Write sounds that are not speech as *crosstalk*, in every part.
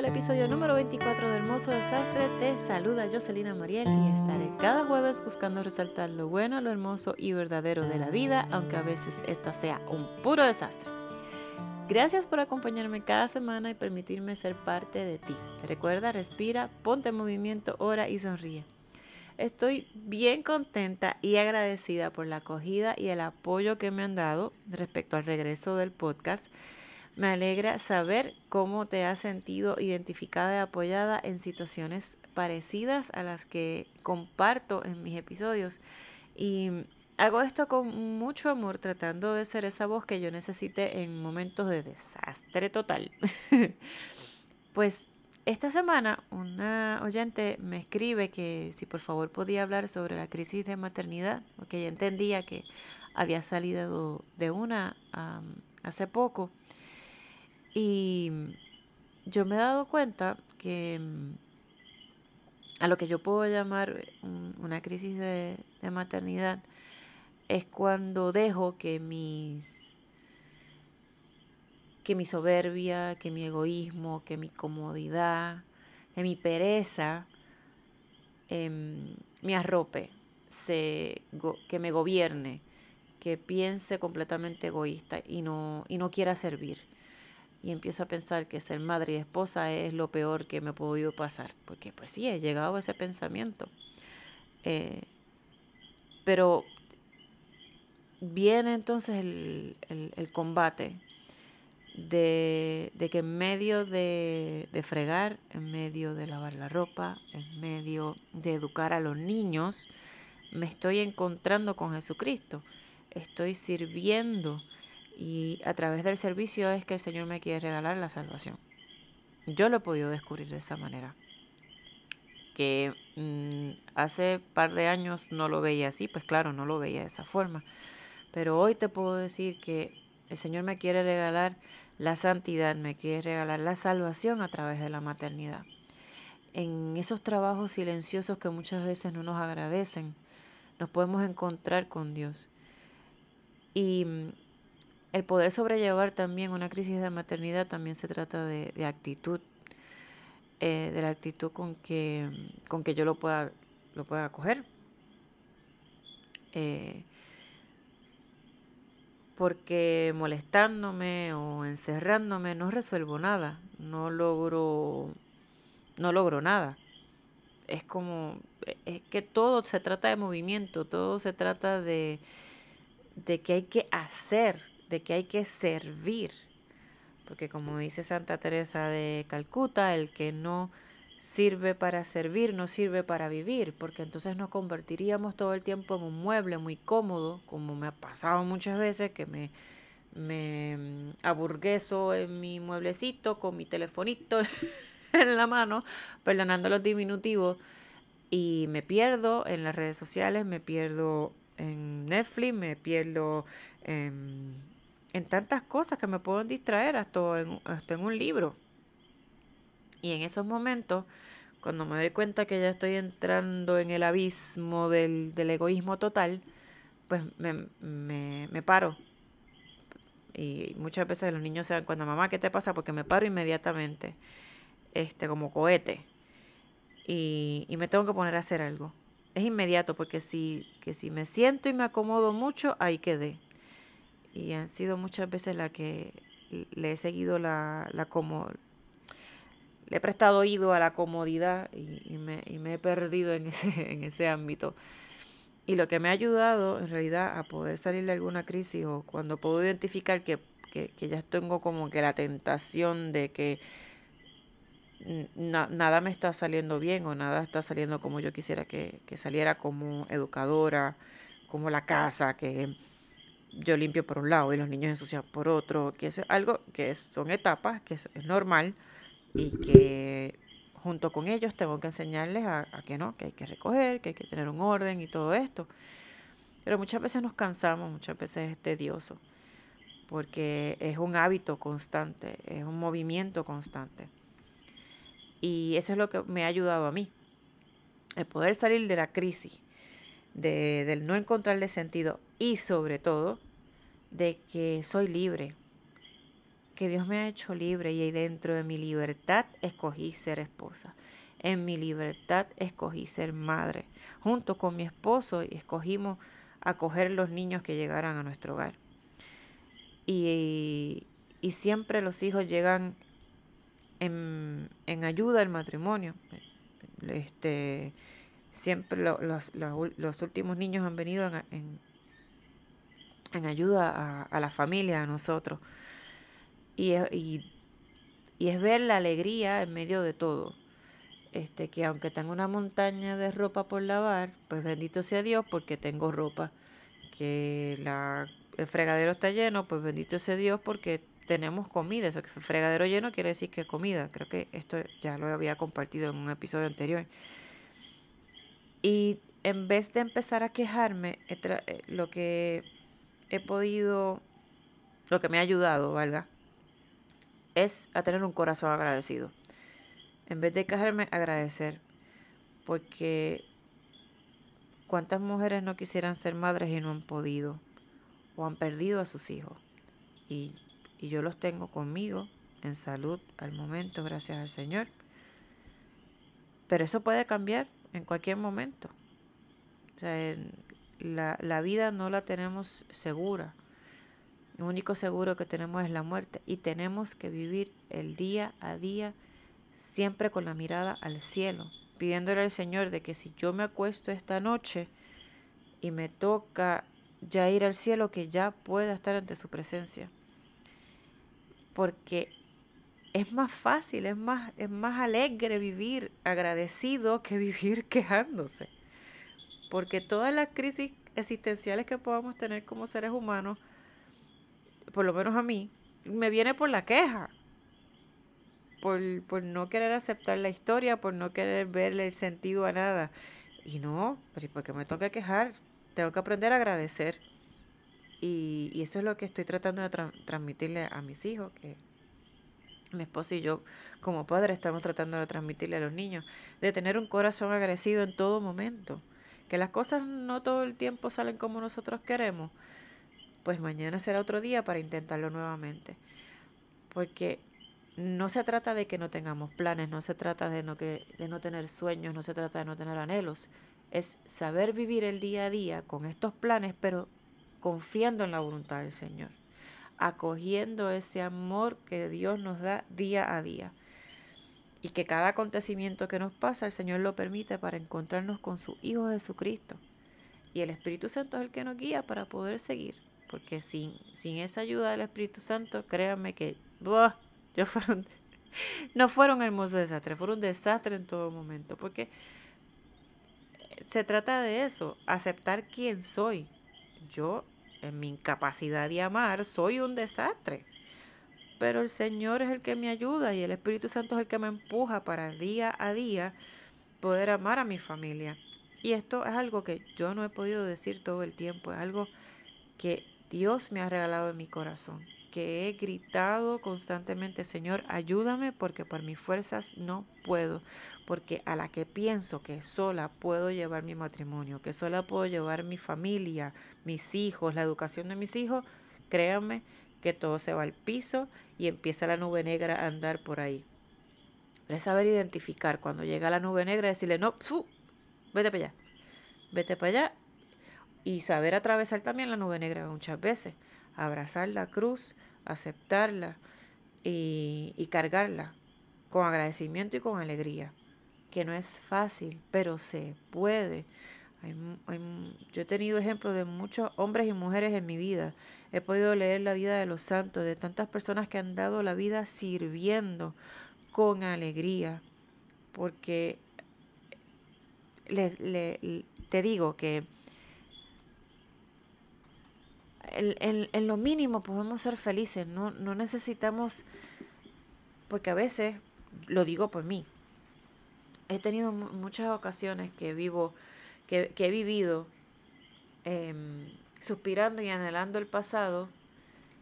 del episodio número 24 de Hermoso Desastre. Te saluda Jocelina Mariel y estaré cada jueves buscando resaltar lo bueno, lo hermoso y verdadero de la vida, aunque a veces esta sea un puro desastre. Gracias por acompañarme cada semana y permitirme ser parte de ti. Recuerda, respira, ponte en movimiento, ora y sonríe. Estoy bien contenta y agradecida por la acogida y el apoyo que me han dado respecto al regreso del podcast. Me alegra saber cómo te has sentido identificada y apoyada en situaciones parecidas a las que comparto en mis episodios. Y hago esto con mucho amor, tratando de ser esa voz que yo necesite en momentos de desastre total. *laughs* pues esta semana una oyente me escribe que si por favor podía hablar sobre la crisis de maternidad, porque ella entendía que había salido de una hace poco y yo me he dado cuenta que mm, a lo que yo puedo llamar una crisis de, maternidad es cuando dejo que mis que mi soberbia, que mi egoísmo, que mi comodidad, que mi pereza em, me arrope, se, que me gobierne, que piense completamente egoísta y no, y no quiera servir y empiezo a pensar que ser madre y esposa es lo peor que me ha podido pasar, porque pues sí, he llegado a ese pensamiento. Eh, pero viene entonces el, combate de, que en medio de, de, fregar, en medio de lavar la ropa, en medio de educar a los niños, me estoy encontrando con Jesucristo. Estoy sirviendo y a través del servicio es que el Señor me quiere regalar la salvación. Yo lo he podido descubrir de esa manera. Que mm, hace par de años no lo veía así, pues claro, no lo veía de esa forma. Pero hoy te puedo decir que el Señor me quiere regalar la santidad, me quiere regalar la salvación a través de la maternidad. En esos trabajos silenciosos que muchas veces no nos agradecen, nos podemos encontrar con Dios. Y mm, el poder sobrellevar también una crisis de maternidad también se trata de, actitud, eh, de la actitud con que, con que yo lo pueda, lo pueda coger. Eh, porque molestándome o encerrándome no resuelvo nada, no logro, no logro nada. Es como, es que todo se trata de movimiento, todo se trata de, de que hay que hacer de que hay que servir. Porque como dice Santa Teresa de Calcuta, el que no sirve para servir no sirve para vivir, porque entonces nos convertiríamos todo el tiempo en un mueble muy cómodo, como me ha pasado muchas veces, que me, me mm, aburgueso en mi mueblecito con mi telefonito *laughs* en la mano, perdonando los diminutivos, y me pierdo en las redes sociales, me pierdo en Netflix, me pierdo en en tantas cosas que me pueden distraer hasta en, en un libro. Y en esos momentos, cuando me doy cuenta que ya estoy entrando en el abismo del, egoísmo total, pues me, me, paro. Y muchas veces los niños se dan cuenta, mamá, ¿qué te pasa? Porque me paro inmediatamente, este, como cohete. Y, y me tengo que poner a hacer algo. Es inmediato, porque si, que si me siento y me acomodo mucho, ahí quedé y han sido muchas veces la que le he seguido la, la como le he prestado oído a la comodidad y, me, y, me, he perdido en ese, *laughs* en ese ámbito. Y lo que me ha ayudado en realidad a poder salir de alguna crisis o cuando puedo identificar que, que, ya tengo como que la tentación de que nada me está saliendo bien o nada está saliendo como yo quisiera que, que saliera como educadora, como la casa, que yo limpio por un lado y los niños ensucian por otro, que es algo que son etapas, que es, normal y que junto con ellos tengo que enseñarles a, que no, que hay que recoger, que hay que tener un orden y todo esto. Pero muchas veces nos cansamos, muchas veces es tedioso, porque es un hábito constante, es un movimiento constante. Y eso es lo que me ha ayudado a mí, el poder salir de la crisis, de, del no encontrarle sentido y sobre todo de que soy libre, que Dios me ha hecho libre y dentro de mi libertad escogí ser esposa. En mi libertad escogí ser madre. Junto con mi esposo escogimos acoger los niños que llegaran a nuestro hogar. Y, y siempre los hijos llegan en, en ayuda al matrimonio. Este, siempre los, los, últimos niños han venido en, en, ayuda a, a, la familia, a nosotros. Y, y, y, es ver la alegría en medio de todo. Este, que aunque tengo una montaña de ropa por lavar, pues bendito sea Dios porque tengo ropa. Que la, el fregadero está lleno, pues bendito sea Dios porque tenemos comida. Eso que fregadero lleno quiere decir que comida. Creo que esto ya lo había compartido en un episodio anterior. Y en vez de empezar a quejarme, eh, lo que he podido, lo que me ha ayudado, valga, es a tener un corazón agradecido. En vez de quejarme, agradecer. Porque cuántas mujeres no quisieran ser madres y no han podido, o han perdido a sus hijos. Y y yo los tengo conmigo en salud al momento, gracias al Señor. Pero eso puede cambiar en cualquier momento. O sea, la, la vida no la tenemos segura. Lo único seguro que tenemos es la muerte y tenemos que vivir el día a día siempre con la mirada al cielo, pidiéndole al Señor de que si yo me acuesto esta noche y me toca ya ir al cielo, que ya pueda estar ante su presencia porque es más fácil, es más, es más alegre vivir agradecido que *laughs* vivir quejándose. Porque todas las crisis existenciales que podamos tener como seres humanos, por lo menos a mí, me viene por la queja. Por, por no querer aceptar la historia, por no querer verle el sentido a nada. Y no, porque me toca quejar, tengo que aprender a agradecer. Y, eso es lo que estoy tratando de transmitirle a mis hijos, que mi esposo y yo como padres estamos tratando de transmitirle a los niños, de tener un corazón agradecido en todo momento, que las cosas no todo el tiempo salen como nosotros queremos, pues mañana será otro día para intentarlo nuevamente. Porque no se trata de que no tengamos planes, no se trata de no, que, de no tener sueños, no se trata de no tener anhelos, es saber vivir el día a día con estos planes, pero confiando en la voluntad del Señor, acogiendo ese amor que Dios nos da día a día. Y que cada acontecimiento que nos pasa, el Señor lo permite para encontrarnos con su Hijo Jesucristo. Y el Espíritu Santo es el que nos guía para poder seguir. Porque sin, sin esa ayuda del Espíritu Santo, créanme que yo *laughs* fueron, no fueron hermosos desastres, fueron un desastre en todo momento. Porque se trata de eso, aceptar quién soy, yo, en mi incapacidad de amar, soy un desastre. Pero el Señor es el que me ayuda y el Espíritu Santo es el que me empuja para día a día poder amar a mi familia. Y esto es algo que yo no he podido decir todo el tiempo, es algo que Dios me ha regalado en mi corazón que he gritado constantemente, Señor, ayúdame porque por mis fuerzas no puedo, porque a la que pienso que sola puedo llevar mi matrimonio, que sola puedo llevar mi familia, mis hijos, la educación de mis hijos, créanme que todo se va al piso y empieza la nube negra a andar por ahí. Pero es saber identificar cuando llega la nube negra, decirle, no, vete para allá, vete para allá y saber atravesar también la nube negra muchas veces abrazar la cruz, aceptarla y, cargarla con agradecimiento y con alegría, que no es fácil, pero se puede. yo he tenido ejemplos de muchos hombres y mujeres en mi vida. He podido leer la vida de los santos, de tantas personas que han dado la vida sirviendo con alegría, porque te digo que en, lo mínimo podemos ser felices, no, no necesitamos, porque a veces, lo digo por mí, he tenido muchas ocasiones que vivo, que, he vivido em, suspirando y anhelando el pasado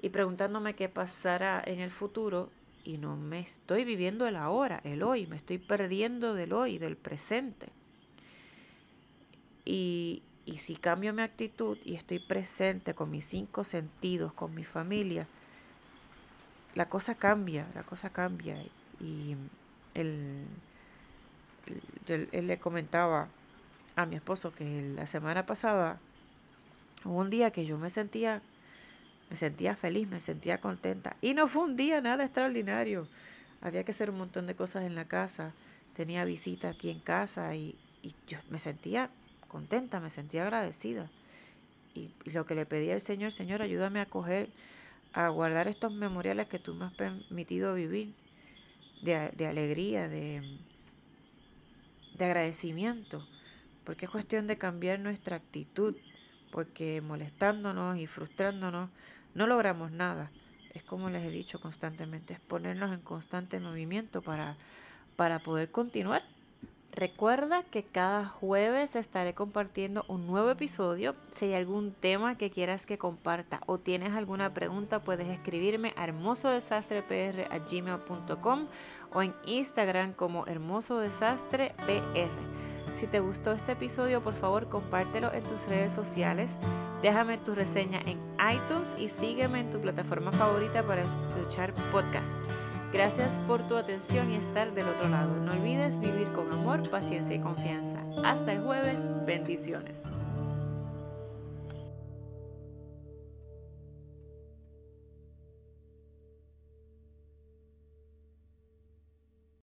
y preguntándome qué pasará en el futuro y no me estoy viviendo el ahora, el hoy, me estoy perdiendo del hoy, del presente. Y, y si cambio mi actitud y estoy presente con mis cinco sentidos, con mi familia, la cosa cambia, la cosa cambia. Y él, le comentaba a mi esposo que la semana pasada hubo un día que yo me sentía, me sentía feliz, me sentía contenta. Y no fue un día nada extraordinario. Había que hacer un montón de cosas en la casa. Tenía visita aquí en casa y, y yo me sentía contenta, me sentía agradecida. Y, lo que le pedí al Señor, Señor, ayúdame a coger, a guardar estos memoriales que tú me has permitido vivir, de, de alegría, de, de agradecimiento, porque es cuestión de cambiar nuestra actitud, porque molestándonos y frustrándonos no logramos nada. Es como les he dicho constantemente, es ponernos en constante movimiento para, para poder continuar. Recuerda que cada jueves estaré compartiendo un nuevo episodio. Si hay algún tema que quieras que comparta o tienes alguna pregunta, puedes escribirme a hermosodesastrepr.gmail.com o en Instagram como hermosodesastrepr. Si te gustó este episodio, por favor compártelo en tus redes sociales. Déjame tu reseña en iTunes y sígueme en tu plataforma favorita para escuchar podcast. Gracias por tu atención y estar del otro lado. No olvides vivir con amor, paciencia y confianza. Hasta el jueves. Bendiciones.